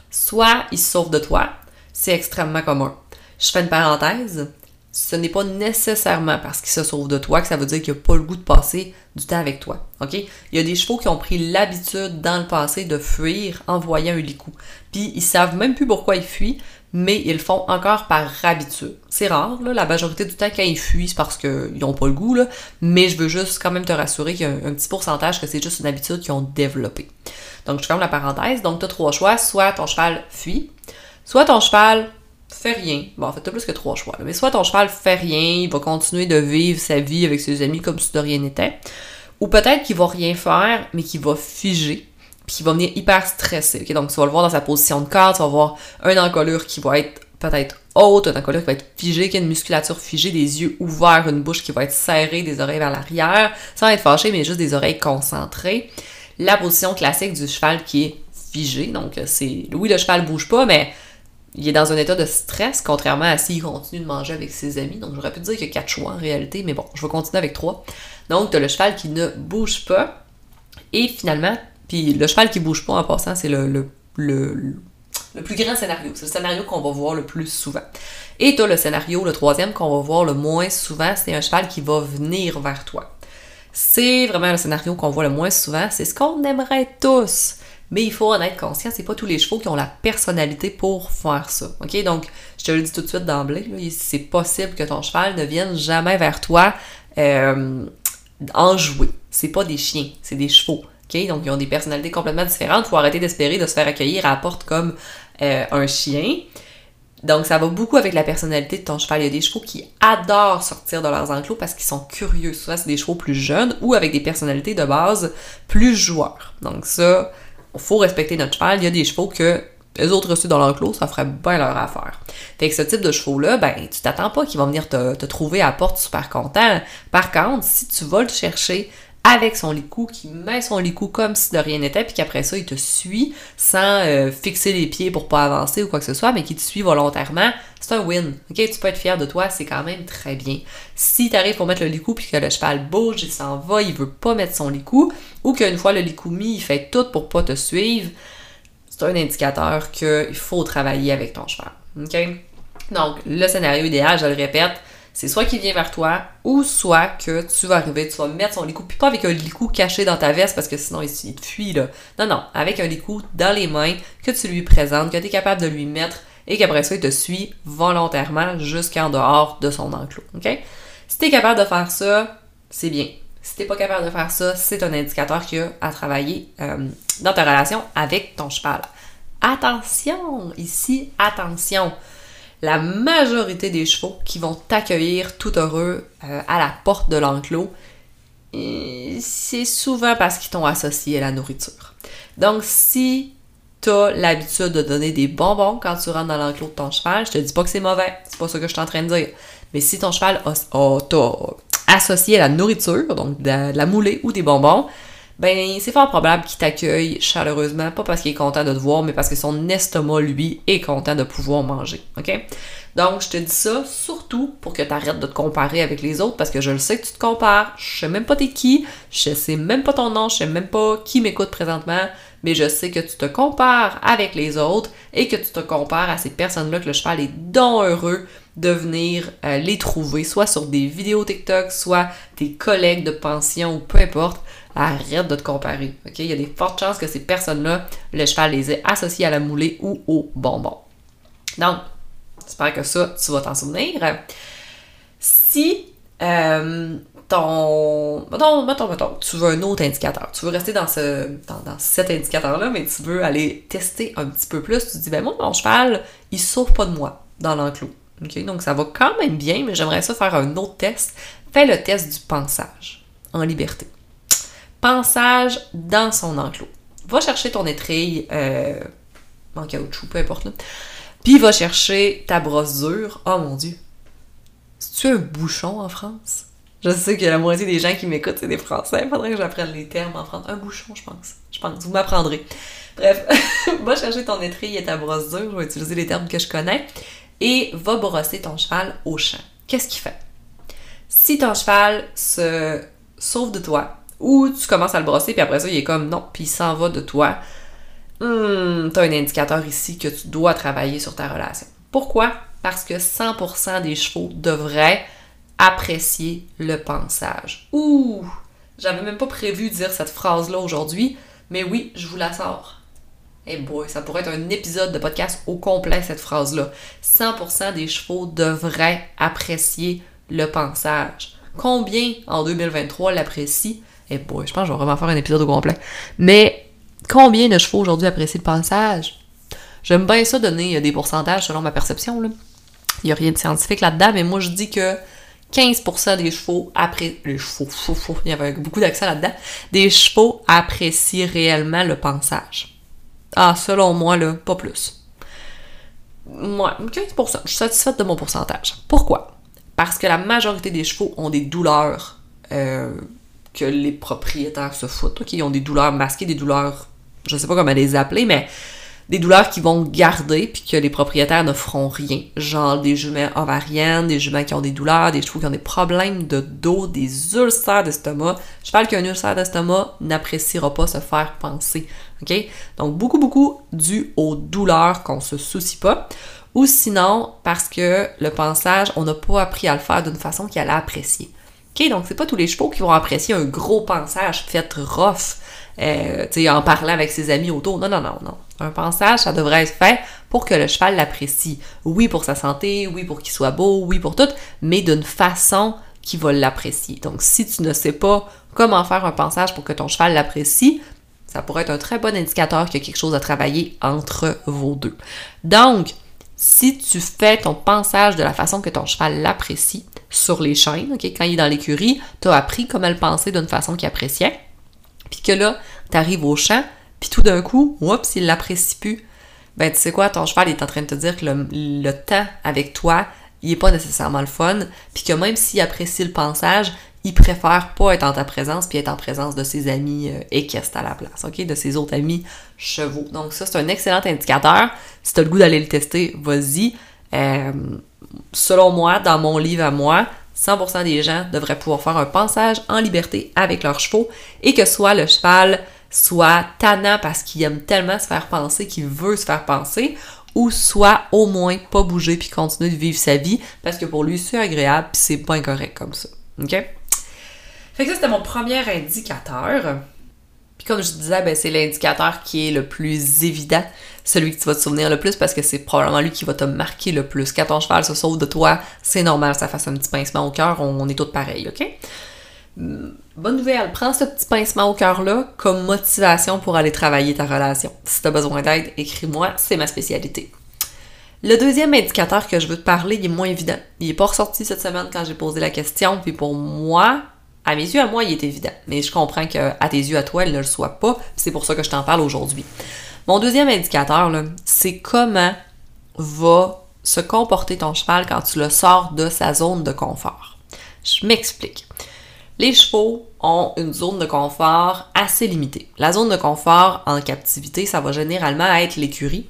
Soit il se sauve de toi, c'est extrêmement commun. Je fais une parenthèse, ce n'est pas nécessairement parce qu'il se sauve de toi que ça veut dire qu'il n'a pas le goût de passer du temps avec toi. OK? Il y a des chevaux qui ont pris l'habitude dans le passé de fuir en voyant un licou. Puis ils savent même plus pourquoi ils fuient, mais ils le font encore par habitude. C'est rare, là, la majorité du temps, quand ils fuient, c'est parce qu'ils n'ont pas le goût, là, mais je veux juste quand même te rassurer qu'il y a un, petit pourcentage que c'est juste une habitude qu'ils ont développée. Donc, je ferme la parenthèse. Donc, tu as trois choix. Soit ton cheval fuit, soit ton cheval fait rien. Bon, en fait, t'as plus que trois choix. Mais soit ton cheval fait rien, il va continuer de vivre sa vie avec ses amis comme si de rien n'était. Ou peut-être qu'il va rien faire, mais qu'il va figer puis qu'il va venir hyper stressé. Donc, tu vas le voir dans sa position de corps, tu vas voir un encolure qui va être peut-être haute, un encolure qui va être figé, qui a une musculature figée, des yeux ouverts, une bouche qui va être serrée, des oreilles vers l'arrière, sans être fâché, mais juste des oreilles concentrées. La position classique du cheval qui est figé, donc c'est... Oui, le cheval bouge pas, mais il est dans un état de stress, contrairement à s'il continue de manger avec ses amis. Donc, j'aurais pu dire qu'il y a quatre choix en réalité, mais bon, je vais continuer avec trois. Donc, tu as le cheval qui ne bouge pas. Et finalement, puis le cheval qui bouge pas en passant, c'est le, plus grand scénario. C'est le scénario qu'on va voir le plus souvent. Et tu le scénario, le troisième, qu'on va voir le moins souvent, c'est un cheval qui va venir vers toi. C'est vraiment le scénario qu'on voit le moins souvent. C'est ce qu'on aimerait tous. Mais il faut en être conscient, c'est pas tous les chevaux qui ont la personnalité pour faire ça. OK? Donc, je te le dis tout de suite d'emblée, c'est possible que ton cheval ne vienne jamais vers toi euh, en jouer. C'est pas des chiens, c'est des chevaux. Donc, ils ont des personnalités complètement différentes. Il faut arrêter d'espérer de se faire accueillir à la porte comme euh, un chien. Donc, ça va beaucoup avec la personnalité de ton cheval. Il y a des chevaux qui adorent sortir de leurs enclos parce qu'ils sont curieux. Souvent, c'est des chevaux plus jeunes ou avec des personnalités de base plus joueurs. Donc, ça, il faut respecter notre cheval. Il y a des chevaux que les autres restés dans l'enclos, ça ferait bien leur affaire. Fait que ce type de chevaux-là, ben, tu t'attends pas qu'ils vont venir te, te, trouver à la porte super content. Par contre, si tu vas le chercher avec son licou, qui met son licou comme si de rien n'était, puis qu'après ça, il te suit sans euh, fixer les pieds pour pas avancer ou quoi que ce soit, mais qui te suit volontairement, c'est un win. Ok, tu peux être fier de toi, c'est quand même très bien. Si tu arrives pour mettre le licou puis que le cheval bouge, il s'en va, il veut pas mettre son licou, ou qu'une fois le licou mis, il fait tout pour pas te suivre, c'est un indicateur qu'il faut travailler avec ton cheval. Ok? Donc, le scénario idéal, je le répète, c'est soit qu'il vient vers toi ou soit que tu vas arriver, tu vas mettre son licou, puis pas avec un licou caché dans ta veste parce que sinon il, te fuit là. Non, non, avec un licou dans les mains que tu lui présentes, que tu es capable de lui mettre et qu'après ça il te suit volontairement jusqu'en dehors de son enclos. OK? Si tu es capable de faire ça, c'est bien. Si tu pas capable de faire ça, c'est un indicateur qu'il y a à travailler euh, dans ta relation avec ton cheval. Attention, ici, attention la majorité des chevaux qui vont t'accueillir tout heureux euh, à la porte de l'enclos, c'est souvent parce qu'ils t'ont associé à la nourriture. Donc, si tu as l'habitude de donner des bonbons quand tu rentres dans l'enclos de ton cheval, je te dis pas que c'est mauvais, c'est pas ça que je suis en train de dire. Mais si ton cheval t'a associé à la nourriture, donc de la moulée ou des bonbons, ben c'est fort probable qu'il t'accueille chaleureusement, pas parce qu'il est content de te voir, mais parce que son estomac, lui, est content de pouvoir manger. OK? Donc, je te dis ça surtout pour que tu arrêtes de te comparer avec les autres, parce que je le sais que tu te compares. Je sais même pas t'es qui, je sais même pas ton nom, je sais même pas qui m'écoute présentement, mais je sais que tu te compares avec les autres et que tu te compares à ces personnes-là que le cheval est donc heureux de venir euh, les trouver, soit sur des vidéos TikTok, soit tes collègues de pension ou peu importe arrête de te comparer. OK? Il y a des fortes chances que ces personnes-là, le cheval les ait associées à la moulée ou au bonbon. Donc, j'espère que ça, tu vas t'en souvenir. Si euh, ton. Mettons, mettons, mettons, tu veux un autre indicateur. Tu veux rester dans, ce, dans, cet indicateur-là, mais tu veux aller tester un petit peu plus. Tu te dis, ben moi, mon cheval, il sauve pas de moi dans l'enclos. Donc, ça va quand même bien, mais j'aimerais ça faire un autre test. Fais le test du pensage en liberté pensage dans son enclos. Va chercher ton étrille euh, en caoutchouc, peu importe. Puis va chercher ta brosse dure. Oh mon dieu. C'est-tu un bouchon en France? Je sais que la moitié des gens qui m'écoutent, c'est des Français. Faudrait que j'apprenne les termes en France. Un bouchon, je pense. Je pense. Vous m'apprendrez. Bref, va chercher ton étrille et ta brosse dure. Je vais utiliser les termes que je connais. Et va brosser ton cheval au champ. Qu'est-ce qu'il fait? Si ton cheval se sauve de toi, ou tu commences à le brosser, puis après ça, il est comme non, puis il s'en va de toi. Hum, t'as un indicateur ici que tu dois travailler sur ta relation. Pourquoi? Parce que 100% des chevaux devraient apprécier le pensage. Ouh! J'avais même pas prévu de dire cette phrase-là aujourd'hui, mais oui, je vous la sors. Eh boy, ça pourrait être un épisode de podcast au complet, cette phrase-là. 100% des chevaux devraient apprécier le pensage. Combien en 2023 l'apprécient? Eh boy, je pense que je vais vraiment faire un épisode au complet. Mais combien de chevaux aujourd'hui apprécient le passage? J'aime bien ça donner des pourcentages selon ma perception. Il n'y a rien de scientifique là-dedans, mais moi je dis que 15% des chevaux apprécient. Les chevaux, il y avait beaucoup d'accent là-dedans. Des chevaux apprécient réellement le pensage. Ah, selon moi, là, pas plus. Moi, 15%. Je suis satisfaite de mon pourcentage. Pourquoi? Parce que la majorité des chevaux ont des douleurs euh, que les propriétaires se foutent, qui ont des douleurs masquées, des douleurs, je sais pas comment les appeler, mais des douleurs qui vont garder puis que les propriétaires ne feront rien. Genre des juments ovariennes, des juments qui ont des douleurs, des chevaux qui ont des problèmes de dos, des ulcères d'estomac. Je parle qu'un ulcère d'estomac n'appréciera pas se faire penser. OK? Donc beaucoup, beaucoup dû aux douleurs qu'on se soucie pas. Ou sinon, parce que le pensage, on n'a pas appris à le faire d'une façon qui allait apprécier. OK, donc c'est pas tous les chevaux qui vont apprécier un gros pensage fait rough, euh, en parlant avec ses amis autour. Non, non, non, non. Un pensage, ça devrait être fait pour que le cheval l'apprécie. Oui, pour sa santé, oui, pour qu'il soit beau, oui, pour tout, mais d'une façon qui va l'apprécier. Donc, si tu ne sais pas comment faire un pensage pour que ton cheval l'apprécie, ça pourrait être un très bon indicateur qu'il y a quelque chose à travailler entre vos deux. Donc, si tu fais ton pensage de la façon que ton cheval l'apprécie sur les chaînes, ok, quand il est dans l'écurie, tu as appris comment le penser d'une façon qu'il appréciait, puis que là, tu arrives au champ, puis tout d'un coup, oups, il l'apprécie plus. ben tu sais quoi, ton cheval est en train de te dire que le, temps avec toi, il est pas nécessairement le fun, puis que même s'il apprécie le pensage, il préfère pas être en ta présence puis être en présence de ses amis euh, équestres à la place, ok? De ses autres amis chevaux. Donc ça, c'est un excellent indicateur. Si tu as le goût d'aller le tester, vas-y. Euh, selon moi, dans mon livre à moi, 100% des gens devraient pouvoir faire un passage en liberté avec leurs chevaux et que soit le cheval soit tannant parce qu'il aime tellement se faire penser qu'il veut se faire penser ou soit au moins pas bouger puis continuer de vivre sa vie parce que pour lui c'est agréable puis c'est pas incorrect comme ça. OK? Fait que ça, c'était mon premier indicateur. Puis comme je disais, ben, c'est l'indicateur qui est le plus évident, celui que tu vas te souvenir le plus parce que c'est probablement lui qui va te marquer le plus. Quand ton cheval se sauve de toi, c'est normal ça fasse un petit pincement au cœur, on, est tous pareils, ok? Hmm, bonne nouvelle, prends ce petit pincement au cœur-là comme motivation pour aller travailler ta relation. Si tu as besoin d'aide, écris-moi, c'est ma spécialité. Le deuxième indicateur que je veux te parler, il est moins évident. Il est pas ressorti cette semaine quand j'ai posé la question, puis pour moi, à mes yeux, à moi, il est évident. Mais je comprends qu'à tes yeux, à toi, il ne le soit pas. C'est pour ça que je t'en parle aujourd'hui. Mon deuxième indicateur, c'est comment va se comporter ton cheval quand tu le sors de sa zone de confort. Je m'explique. Les chevaux ont une zone de confort assez limitée. La zone de confort en captivité, ça va généralement être l'écurie,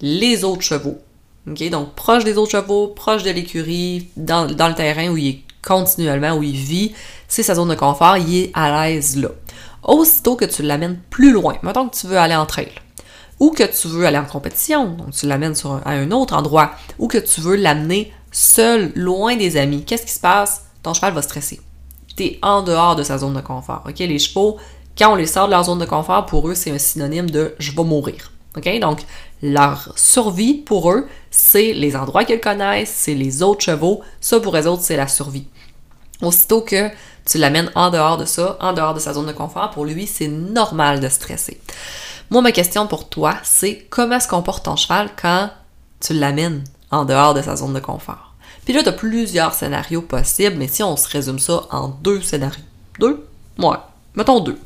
les autres chevaux. Donc proche des autres chevaux, proche de l'écurie, dans, dans, le terrain où il est continuellement, où il vit, c'est sa zone de confort, il est à l'aise là. Aussitôt que tu l'amènes plus loin, mettons que tu veux aller en trail, ou que tu veux aller en compétition, donc tu l'amènes à un autre endroit, ou que tu veux l'amener seul, loin des amis, qu'est-ce qui se passe? Ton cheval va stresser. Tu es en dehors de sa zone de confort. OK? Les chevaux, quand on les sort de leur zone de confort, pour eux, c'est un synonyme de je vais mourir. OK? Donc, leur survie pour eux, c'est les endroits qu'ils connaissent, c'est les autres chevaux. Ça, pour eux autres, c'est la survie. Aussitôt que tu l'amènes en dehors de ça, en dehors de sa zone de confort, pour lui, c'est normal de stresser. Moi, ma question pour toi, c'est comment se comporte ton cheval quand tu l'amènes en dehors de sa zone de confort? Puis là, tu as plusieurs scénarios possibles, mais si on se résume ça en deux scénarios. Deux? Ouais, mettons deux.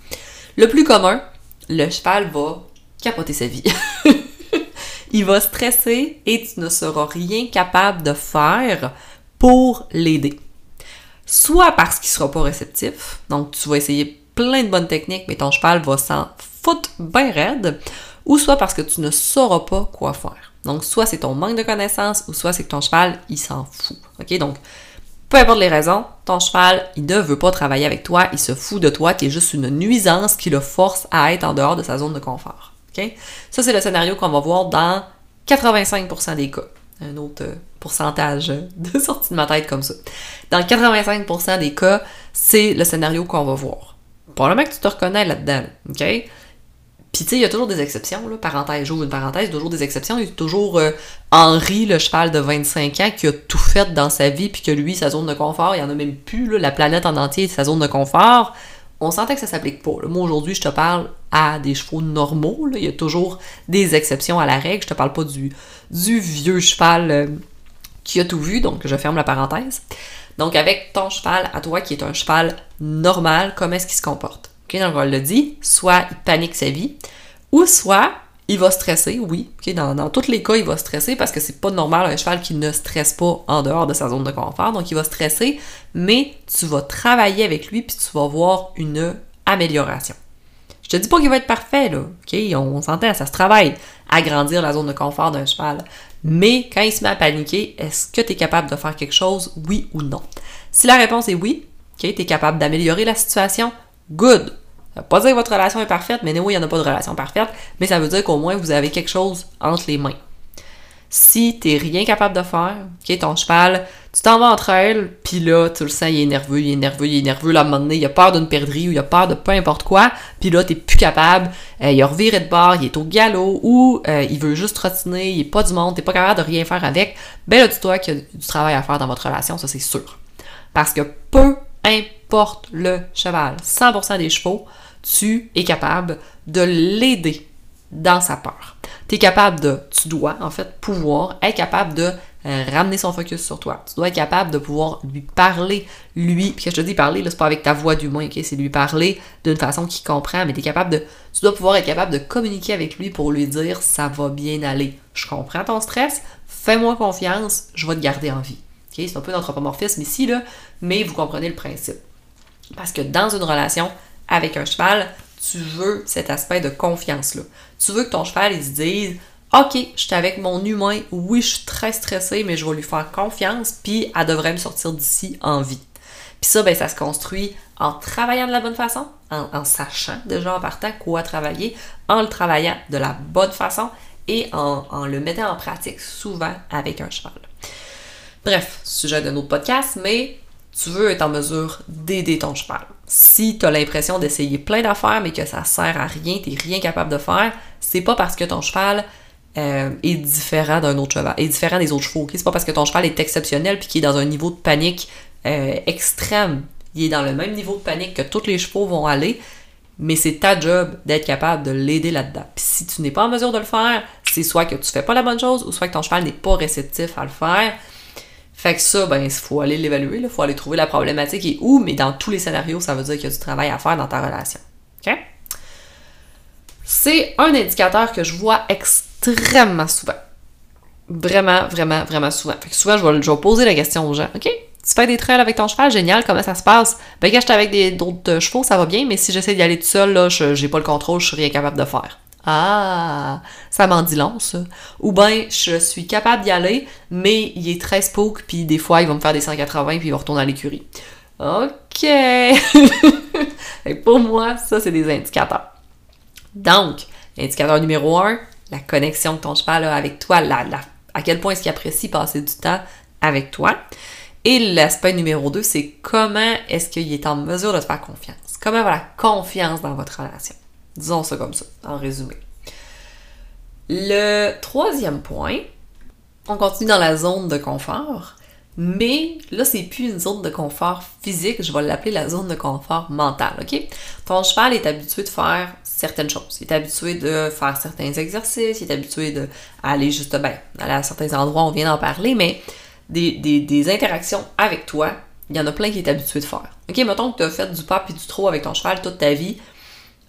Le plus commun, le cheval va capoter sa vie. Il va stresser et tu ne seras rien capable de faire pour l'aider. Soit parce qu'il sera pas réceptif, donc tu vas essayer plein de bonnes techniques, mais ton cheval va s'en foutre bien raide, ou soit parce que tu ne sauras pas quoi faire. Donc, soit c'est ton manque de connaissances, ou soit c'est que ton cheval, il s'en fout. OK? Donc, peu importe les raisons, ton cheval, il ne veut pas travailler avec toi, il se fout de toi, tu es juste une nuisance qui le force à être en dehors de sa zone de confort. Ça, c'est le scénario qu'on va voir dans 85% des cas un autre euh, pourcentage de sortie de ma tête comme ça. Dans 85% des cas, c'est le scénario qu'on va voir. Probablement que tu te reconnais là-dedans, OK? Puis tu sais, il y a toujours des exceptions, là, parenthèse, j'ouvre une parenthèse, toujours des exceptions. Il y a toujours euh, Henri, le cheval de 25 ans, qui a tout fait dans sa vie, puis que lui, sa zone de confort, il en a même plus, la planète en entier, sa zone de confort on sentait que ça s'applique pas. Moi, aujourd'hui, je te parle à des chevaux normaux. Il y a toujours des exceptions à la règle. Je te parle pas du, du vieux cheval euh, qui a tout vu, donc je ferme la parenthèse. Donc, avec ton cheval à toi, qui est un cheval normal, comment est-ce qu'il se comporte? OK, donc on l'a dit, soit il panique sa vie, ou soit il va stresser, oui. dans, tous les cas, il va stresser parce que c'est pas normal un cheval qui ne stresse pas en dehors de sa zone de confort. Donc, il va stresser, mais tu vas travailler avec lui puis tu vas voir une amélioration. Je te dis pas qu'il va être parfait, là. On, s'entend, ça se travaille. Agrandir la zone de confort d'un cheval. Mais quand il se met à paniquer, est-ce que tu es capable de faire quelque chose, oui ou non? Si la réponse est oui, tu es capable d'améliorer la situation, good ça veut pas dire que votre relation est parfaite, mais oui, il n'y en a pas de relation parfaite, mais ça veut dire qu'au moins vous avez quelque chose entre les mains. Si tu n'es rien capable de faire, ok, ton cheval, tu t'en vas entre elles, puis là, tu le sens, il est nerveux, il est nerveux, il est nerveux, là, à un moment donné, il a peur d'une perdrix ou il a peur de peu importe quoi, puis là, tu n'es plus capable, euh, il a reviré de bord, il est au galop, ou euh, il veut juste trottiner, il n'est pas du monde, tu n'es pas capable de rien faire avec, ben là, dis-toi qu'il y a du travail à faire dans votre relation, ça c'est sûr. Parce que peu importe le cheval, 100% des chevaux, tu es capable de l'aider dans sa peur. Tu es capable de, tu dois en fait pouvoir être capable de euh, ramener son focus sur toi. Tu dois être capable de pouvoir lui parler, lui, puis que je te dis parler, là, c'est pas avec ta voix du moins, ok? C'est lui parler d'une façon qu'il comprend, mais tu capable de. Tu dois pouvoir être capable de communiquer avec lui pour lui dire ça va bien aller. Je comprends ton stress, fais-moi confiance, je vais te garder en vie. ok? C'est un peu d'anthropomorphisme ici, là, mais vous comprenez le principe. Parce que dans une relation avec un cheval, tu veux cet aspect de confiance-là. Tu veux que ton cheval, il se dise OK, je suis avec mon humain, oui, je suis très stressée, mais je vais lui faire confiance, puis elle devrait me sortir d'ici en vie. Puis ça, ben, ça se construit en travaillant de la bonne façon, en, sachant déjà en partant quoi travailler, en le travaillant de la bonne façon et en, en le mettant en pratique souvent avec un cheval. Bref, sujet d'un autre podcast, mais tu veux être en mesure d'aider ton cheval. Si tu as l'impression d'essayer plein d'affaires mais que ça sert à rien, tu rien capable de faire, c'est pas parce que ton cheval euh, est différent d'un autre cheval, est différent des autres chevaux. C'est pas parce que ton cheval est exceptionnel puis qu'il est dans un niveau de panique euh, extrême. Il est dans le même niveau de panique que tous les chevaux vont aller, mais c'est ta job d'être capable de l'aider là-dedans. Si tu n'es pas en mesure de le faire, c'est soit que tu fais pas la bonne chose ou soit que ton cheval n'est pas réceptif à le faire. Fait que ça, ben, il faut aller l'évaluer, il faut aller trouver la problématique et où, mais dans tous les scénarios, ça veut dire qu'il y a du travail à faire dans ta relation. OK? C'est un indicateur que je vois extrêmement souvent. Vraiment, vraiment, vraiment souvent. Fait que souvent, je vais, je poser la question aux gens. OK? Tu fais des trails avec ton cheval, génial, comment ça se passe? Ben, quand je suis avec d'autres chevaux, ça va bien, mais si j'essaie d'y aller tout seul, là, j'ai pas le contrôle, je suis rien capable de faire. Ah, ça m'en dit long, ça. Ou bien, je suis capable d'y aller, mais il est très spook, puis des fois, il va me faire des 180, puis il va retourner à l'écurie. OK! Et pour moi, ça, c'est des indicateurs. Donc, indicateur numéro 1, la connexion que ton cheval a avec toi, à quel point est-ce qu'il apprécie passer du temps avec toi. Et l'aspect numéro 2, c'est comment est-ce qu'il est en mesure de te faire confiance? Comment avoir la confiance dans votre relation? Disons ça comme ça, en résumé. Le troisième point, on continue dans la zone de confort, mais là, c'est plus une zone de confort physique, je vais l'appeler la zone de confort mental, ok? Ton cheval est habitué de faire certaines choses. Il est habitué de faire certains exercices, il est habitué d'aller juste, ben, aller à certains endroits, on vient d'en parler, mais des, interactions avec toi, il y en a plein qui est habitué de faire. Ok, mettons que tu as fait du pas et du trop avec ton cheval toute ta vie,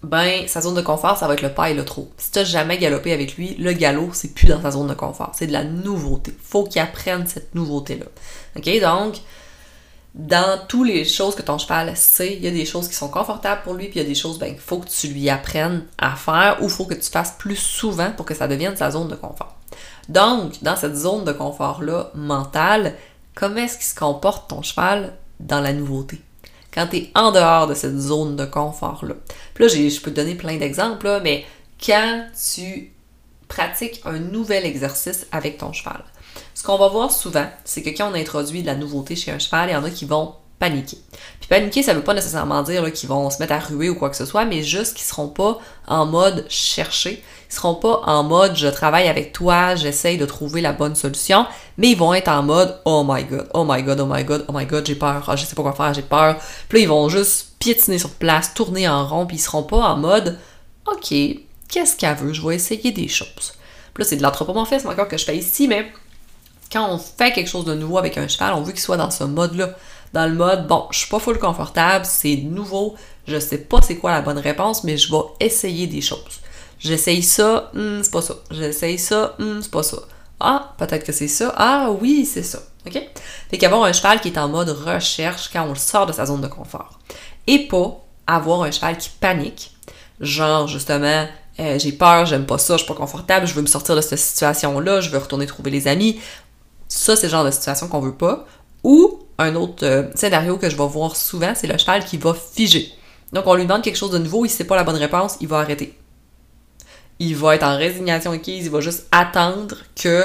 ben sa zone de confort, ça va être le pas et le trot. Si tu n'as jamais galopé avec lui, le galop, c'est plus dans sa zone de confort, c'est de la nouveauté. Faut qu'il apprenne cette nouveauté-là. OK? Donc, dans toutes les choses que ton cheval sait, il y a des choses qui sont confortables pour lui, puis il y a des choses, ben, il faut que tu lui apprennes à faire ou faut que tu fasses plus souvent pour que ça devienne sa zone de confort. Donc, dans cette zone de confort-là mentale, comment est-ce qu'il se comporte ton cheval dans la nouveauté? Quand tu es en dehors de cette zone de confort-là. Puis là, je peux te donner plein d'exemples, mais quand tu pratiques un nouvel exercice avec ton cheval, ce qu'on va voir souvent, c'est que quand on introduit de la nouveauté chez un cheval, il y en a qui vont paniquer. Puis paniquer, ça veut pas nécessairement dire qu'ils vont se mettre à ruer ou quoi que ce soit, mais juste qu'ils seront pas en mode chercher, ils seront pas en mode je travaille avec toi, j'essaye de trouver la bonne solution, mais ils vont être en mode oh my god, oh my god, oh my god, oh my god, j'ai peur, ah, je sais pas quoi faire, j'ai peur. Puis là, ils vont juste piétiner sur place, tourner en rond, puis ils seront pas en mode ok, qu'est-ce qu'elle veut, je vais essayer des choses. Puis là, c'est de l'anthropomorphisme encore que je fais ici, mais quand on fait quelque chose de nouveau avec un cheval, on veut qu'il soit dans ce mode-là dans le mode bon, je suis pas full confortable, c'est nouveau, je sais pas c'est quoi la bonne réponse, mais je vais essayer des choses. J'essaye ça, hmm, c'est pas ça. J'essaye ça, hmm, c'est pas ça. Ah, peut-être que c'est ça. Ah oui, c'est ça. OK? Fait qu'avoir un cheval qui est en mode recherche quand on le sort de sa zone de confort. Et pas avoir un cheval qui panique. Genre, justement, euh, j'ai peur, j'aime pas ça, je suis pas confortable, je veux me sortir de cette situation-là, je veux retourner trouver les amis. Ça, c'est le genre de situation qu'on veut pas. Ou un autre euh, scénario que je vais voir souvent, c'est le cheval qui va figer. Donc on lui demande quelque chose de nouveau, il sait pas la bonne réponse, il va arrêter. Il va être en résignation acquise, il va juste attendre que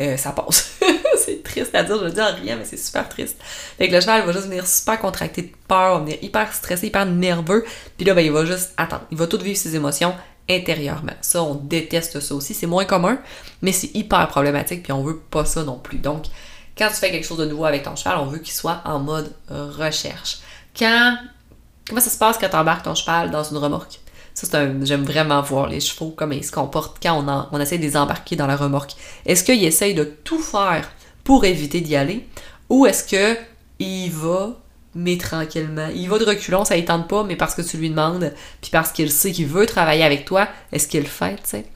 euh, ça passe. c'est triste à dire, je veux dire rien, mais c'est super triste. Fait que le cheval va juste venir super contracté de peur, va venir hyper stressé, hyper nerveux, puis là ben, il va juste attendre. Il va tout vivre ses émotions intérieurement. Ça, on déteste ça aussi. C'est moins commun, mais c'est hyper problématique, puis on veut pas ça non plus. Donc, quand tu fais quelque chose de nouveau avec ton cheval, on veut qu'il soit en mode recherche. Quand. Comment ça se passe quand tu embarques ton cheval dans une remorque? Ça, c'est un. J'aime vraiment voir les chevaux, comment ils se comportent quand on, on essaie de les embarquer dans la remorque. Est-ce qu'ils essayent de tout faire pour éviter d'y aller, ou est-ce que il va mais tranquillement. Il va de reculons, ça ne tente pas, mais parce que tu lui demandes, puis parce qu'il sait qu'il veut travailler avec toi, est-ce qu'il le fait, tu sais?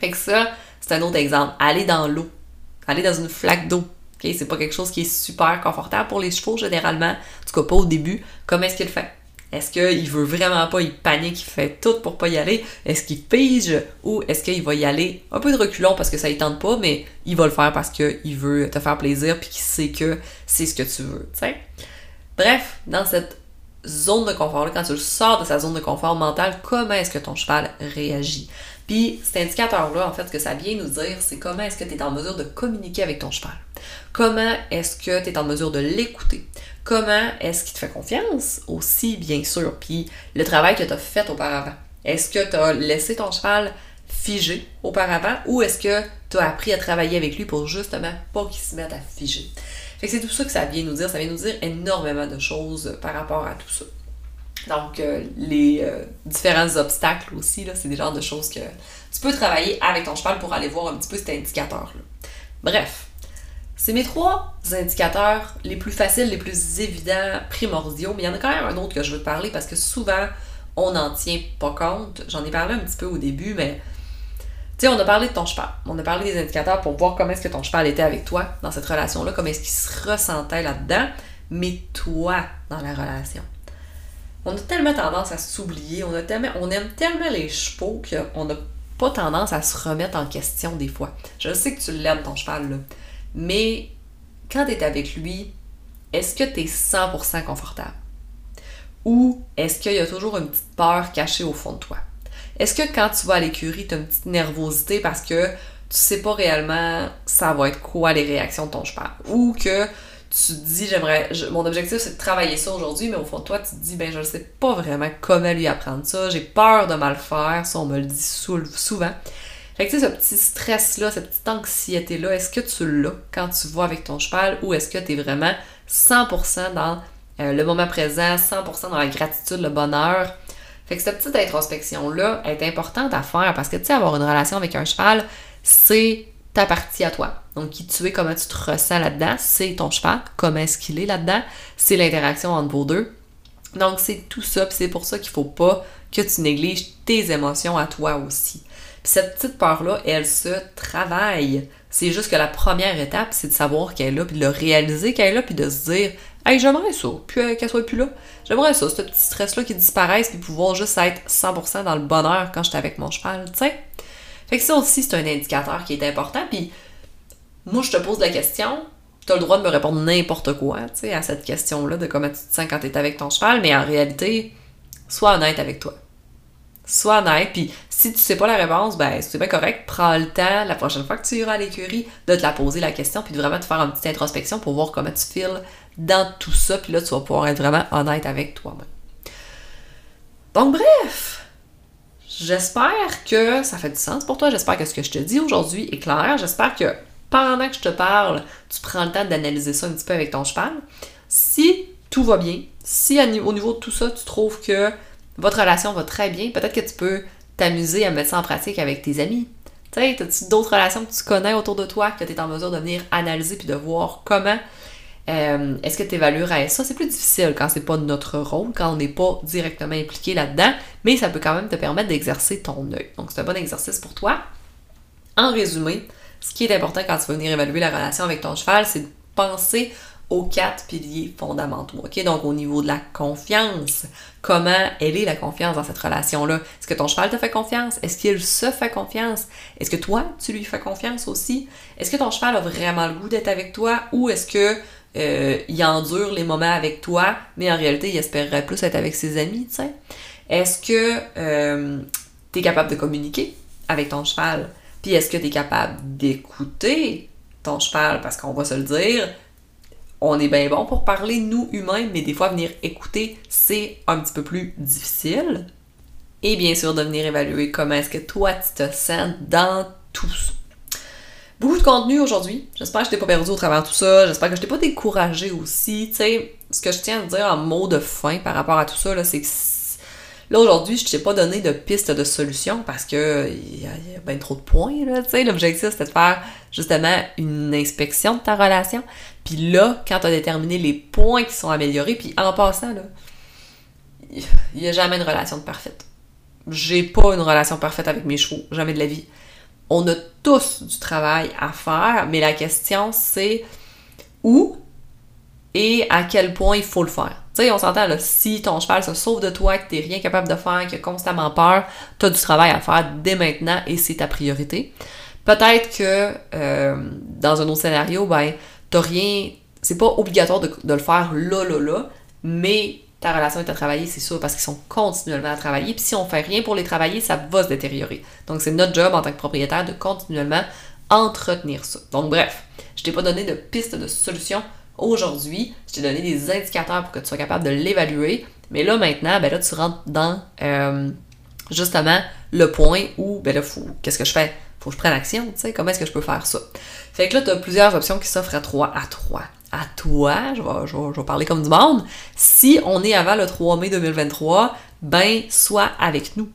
Fait que ça, c'est un autre exemple. Aller dans l'eau. Aller dans une flaque d'eau. C'est pas quelque chose qui est super confortable pour les chevaux, généralement. En tout cas, pas au début. Comment est-ce qu'il le fait? Est-ce qu'il veut vraiment pas, il panique, il fait tout pour pas y aller? Est-ce qu'il pige ou est-ce qu'il va y aller? Un peu de reculons parce que ça ne tente pas, mais il va le faire parce qu'il veut te faire plaisir puis qu'il sait que c'est ce que tu veux, tu sais? Bref, dans cette zone de confort-là, quand tu sors de sa zone de confort mental, comment est-ce que ton cheval réagit? Puis cet indicateur-là, en fait, ce que ça vient nous dire, c'est comment est-ce que tu es en mesure de communiquer avec ton cheval? Comment est-ce que tu es en mesure de l'écouter? Comment est-ce qu'il te fait confiance? Aussi, bien sûr? Puis le travail que tu as fait auparavant. Est-ce que tu as laissé ton cheval figé auparavant? Ou est-ce que tu as appris à travailler avec lui pour justement pas qu'il se mette à figer? Fait que c'est tout ça que ça vient nous dire. Ça vient nous dire énormément de choses par rapport à tout ça. Donc, euh, les euh, différents obstacles aussi, là, c'est des genres de choses que tu peux travailler avec ton cheval pour aller voir un petit peu cet indicateur-là. Bref, c'est mes trois indicateurs les plus faciles, les plus évidents, primordiaux, mais il y en a quand même un autre que je veux te parler parce que souvent, on n'en tient pas compte. J'en ai parlé un petit peu au début, mais tu sais, on a parlé de ton cheval. On a parlé des indicateurs pour voir comment est-ce que ton cheval était avec toi dans cette relation-là, comment est-ce qu'il se ressentait là-dedans, mais toi dans la relation. On a tellement tendance à s'oublier, on, a tellement, on aime tellement les chevaux qu'on n'a pas tendance à se remettre en question des fois. Je sais que tu l'aimes ton cheval, là, mais quand tu es avec lui, est-ce que tu es 100% confortable? Ou est-ce qu'il y a toujours une petite peur cachée au fond de toi? Est-ce que quand tu vas à l'écurie, tu as une petite nervosité parce que tu sais pas réellement ça va être quoi les réactions de ton cheval? Ou que tu te dis, j'aimerais, mon objectif c'est de travailler ça aujourd'hui, mais au fond de toi, tu te dis, ben je ne sais pas vraiment comment lui apprendre ça, j'ai peur de mal faire, ça on me le dit souvent. Fait que tu sais, ce petit stress-là, cette petite anxiété-là, est-ce que tu l'as quand tu vas avec ton cheval ou est-ce que tu es vraiment 100% dans euh, le moment présent, 100% dans la gratitude, le bonheur? Fait que cette petite introspection-là est importante à faire parce que, tu sais, avoir une relation avec un cheval, c'est ta partie à toi. Donc, qui tu es, comment tu te ressens là-dedans, c'est ton cheval, comment est-ce qu'il est là-dedans, c'est l'interaction entre vos deux. Donc, c'est tout ça, c'est pour ça qu'il faut pas que tu négliges tes émotions à toi aussi. Cette petite peur-là, elle se travaille. C'est juste que la première étape, c'est de savoir qu'elle est là, puis de le réaliser qu'elle est là, puis de se dire Hey, j'aimerais ça, puis euh, qu'elle soit plus là. J'aimerais ça, ce petit stress-là qui disparaisse, puis pouvoir juste être 100% dans le bonheur quand j'étais avec mon cheval, tu sais. Fait que ça aussi, c'est un indicateur qui est important, puis moi, je te pose la question, tu as le droit de me répondre n'importe quoi, tu sais, à cette question-là de comment tu te sens quand tu es avec ton cheval, mais en réalité, sois honnête avec toi. Sois honnête, puis si tu sais pas la réponse, ben c'est bien correct, prends le temps la prochaine fois que tu iras à l'écurie de te la poser la question, puis de vraiment te faire une petite introspection pour voir comment tu files dans tout ça, puis là, tu vas pouvoir être vraiment honnête avec toi-même. Donc, bref, j'espère que ça fait du sens pour toi. J'espère que ce que je te dis aujourd'hui est clair. J'espère que pendant que je te parle, tu prends le temps d'analyser ça un petit peu avec ton cheval. Si tout va bien, si au niveau de tout ça, tu trouves que votre relation va très bien, peut-être que tu peux t'amuser à mettre ça en pratique avec tes amis. Tu sais, as-tu d'autres relations que tu connais autour de toi, que tu es en mesure de venir analyser puis de voir comment euh, est-ce que tu évaluerais ça? C'est plus difficile quand c'est pas notre rôle, quand on n'est pas directement impliqué là-dedans, mais ça peut quand même te permettre d'exercer ton œil. Donc c'est un bon exercice pour toi. En résumé, ce qui est important quand tu vas venir évaluer la relation avec ton cheval, c'est de penser aux quatre piliers fondamentaux. OK? Donc, au niveau de la confiance, comment elle est la confiance dans cette relation-là? Est-ce que ton cheval te fait confiance? Est-ce qu'il se fait confiance? Est-ce que toi, tu lui fais confiance aussi? Est-ce que ton cheval a vraiment le goût d'être avec toi ou est-ce que euh, il endure les moments avec toi, mais en réalité, il espérerait plus être avec ses amis, tu sais? Est-ce que euh, tu es capable de communiquer avec ton cheval? Puis est-ce que tu es capable d'écouter ton cheval? Parce qu'on va se le dire, on est bien bon pour parler, nous, humains, mais des fois, venir écouter, c'est un petit peu plus difficile. Et bien sûr, de venir évaluer comment est-ce que toi, tu te sens dans tout ça. Beaucoup de contenu aujourd'hui. J'espère que je t'ai pas perdu au travers tout ça. J'espère que je t'ai pas découragé aussi. Tu sais, ce que je tiens à dire en mot de fin par rapport à tout ça, c'est que Là, aujourd'hui, je t'ai pas donné de piste de solution parce que il y, a bien trop de points, là, tu sais. L'objectif, c'était de faire justement une inspection de ta relation. Puis là, quand tu as déterminé les points qui sont améliorés, puis en passant, il n'y a jamais une relation parfaite. J'ai pas une relation parfaite avec mes chevaux, jamais de la vie. On a tous du travail à faire, mais la question c'est où et à quel point il faut le faire. Tu sais, on s'entend là, si ton cheval se sauve de toi, que t'es rien capable de faire, qu'il a constamment peur, t'as du travail à faire dès maintenant et c'est ta priorité. Peut-être que euh, dans un autre scénario, ben, t'as rien. C'est pas obligatoire de, le faire là, là, là, mais ta relation est à travailler, c'est sûr, parce qu'ils sont continuellement à travailler. Puis si on fait rien pour les travailler, ça va se détériorer. Donc c'est notre job en tant que propriétaire de continuellement entretenir ça. Donc bref, je t'ai pas donné de piste de solution aujourd'hui. Je t'ai donné des indicateurs pour que tu sois capable de l'évaluer. Mais là maintenant, ben là tu rentres dans euh, justement le point où ben là qu'est-ce que je fais? Faut que je prenne action, tu sais, comment est-ce que je peux faire ça? Fait que là, tu as plusieurs options qui s'offrent à toi, à toi, à toi, je vais, je, vais, parler comme du monde. Si on est avant le 3 mai 2023, ben, sois avec nous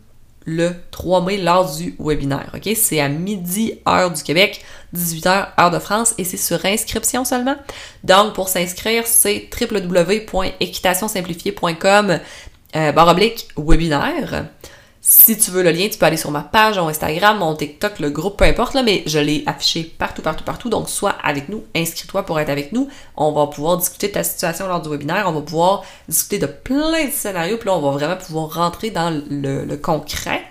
le 3 mai lors du webinaire, ok? C'est à midi, heure du Québec, 18h, heure de France, et c'est sur inscription seulement. Donc, pour s'inscrire, c'est www.équitationsimplifiée.com euh, barre oblique webinaire. Si tu veux le lien, tu peux aller sur ma page, mon Instagram, mon TikTok, le groupe, peu importe, là, mais je l'ai affiché partout, partout, partout. Donc, sois avec nous, inscris-toi pour être avec nous. On va pouvoir discuter de ta situation lors du webinaire. On va pouvoir discuter de plein de scénarios. Puis là, on va vraiment pouvoir rentrer dans le, concret.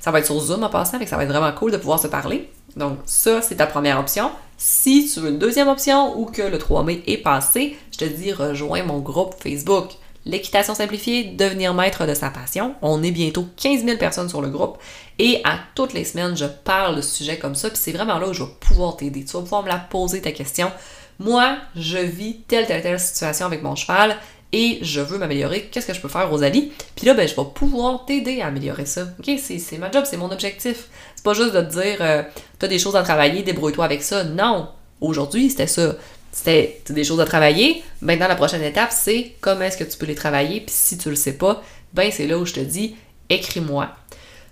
Ça va être sur Zoom en passant, que ça va être vraiment cool de pouvoir se parler. Donc, ça, c'est ta première option. Si tu veux une deuxième option ou que le 3 mai est passé, je te dis rejoins mon groupe Facebook l'équitation simplifiée, devenir maître de sa passion. On est bientôt 15 000 personnes sur le groupe et à toutes les semaines, je parle de sujets comme ça, puis c'est vraiment là où je vais pouvoir t'aider. Tu vas pouvoir me la poser ta question. Moi, je vis telle, telle, telle situation avec mon cheval et je veux m'améliorer. Qu'est-ce que je peux faire, Rosalie? Puis là, ben, je vais pouvoir t'aider à améliorer ça. OK? C'est ma job, c'est mon objectif. C'est pas juste de te dire, euh, t'as des choses à travailler, débrouille-toi avec ça. Non! Aujourd'hui, c'était ça c'était des choses à travailler. Maintenant, la prochaine étape, c'est comment est-ce que tu peux les travailler? Puis si tu le sais pas, ben c'est là où je te dis, écris-moi.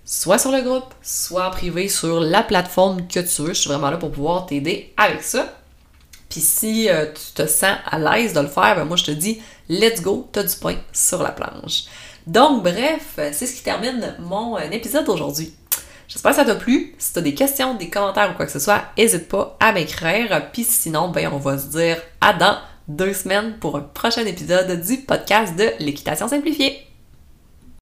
Soit sur le groupe, soit en privé sur la plateforme que tu veux. Je suis vraiment là pour pouvoir t'aider avec ça. Puis si euh, tu te sens à l'aise de le faire, ben moi je te dis, let's go, t'as du point sur la planche. Donc bref, c'est ce qui termine mon euh, épisode d'aujourd'hui. J'espère que ça t'a plu. Si t'as des questions, des commentaires ou quoi que ce soit, n'hésite pas à m'écrire. Puis sinon, ben on va se dire à dans deux semaines pour un prochain épisode du podcast de l'équitation simplifiée.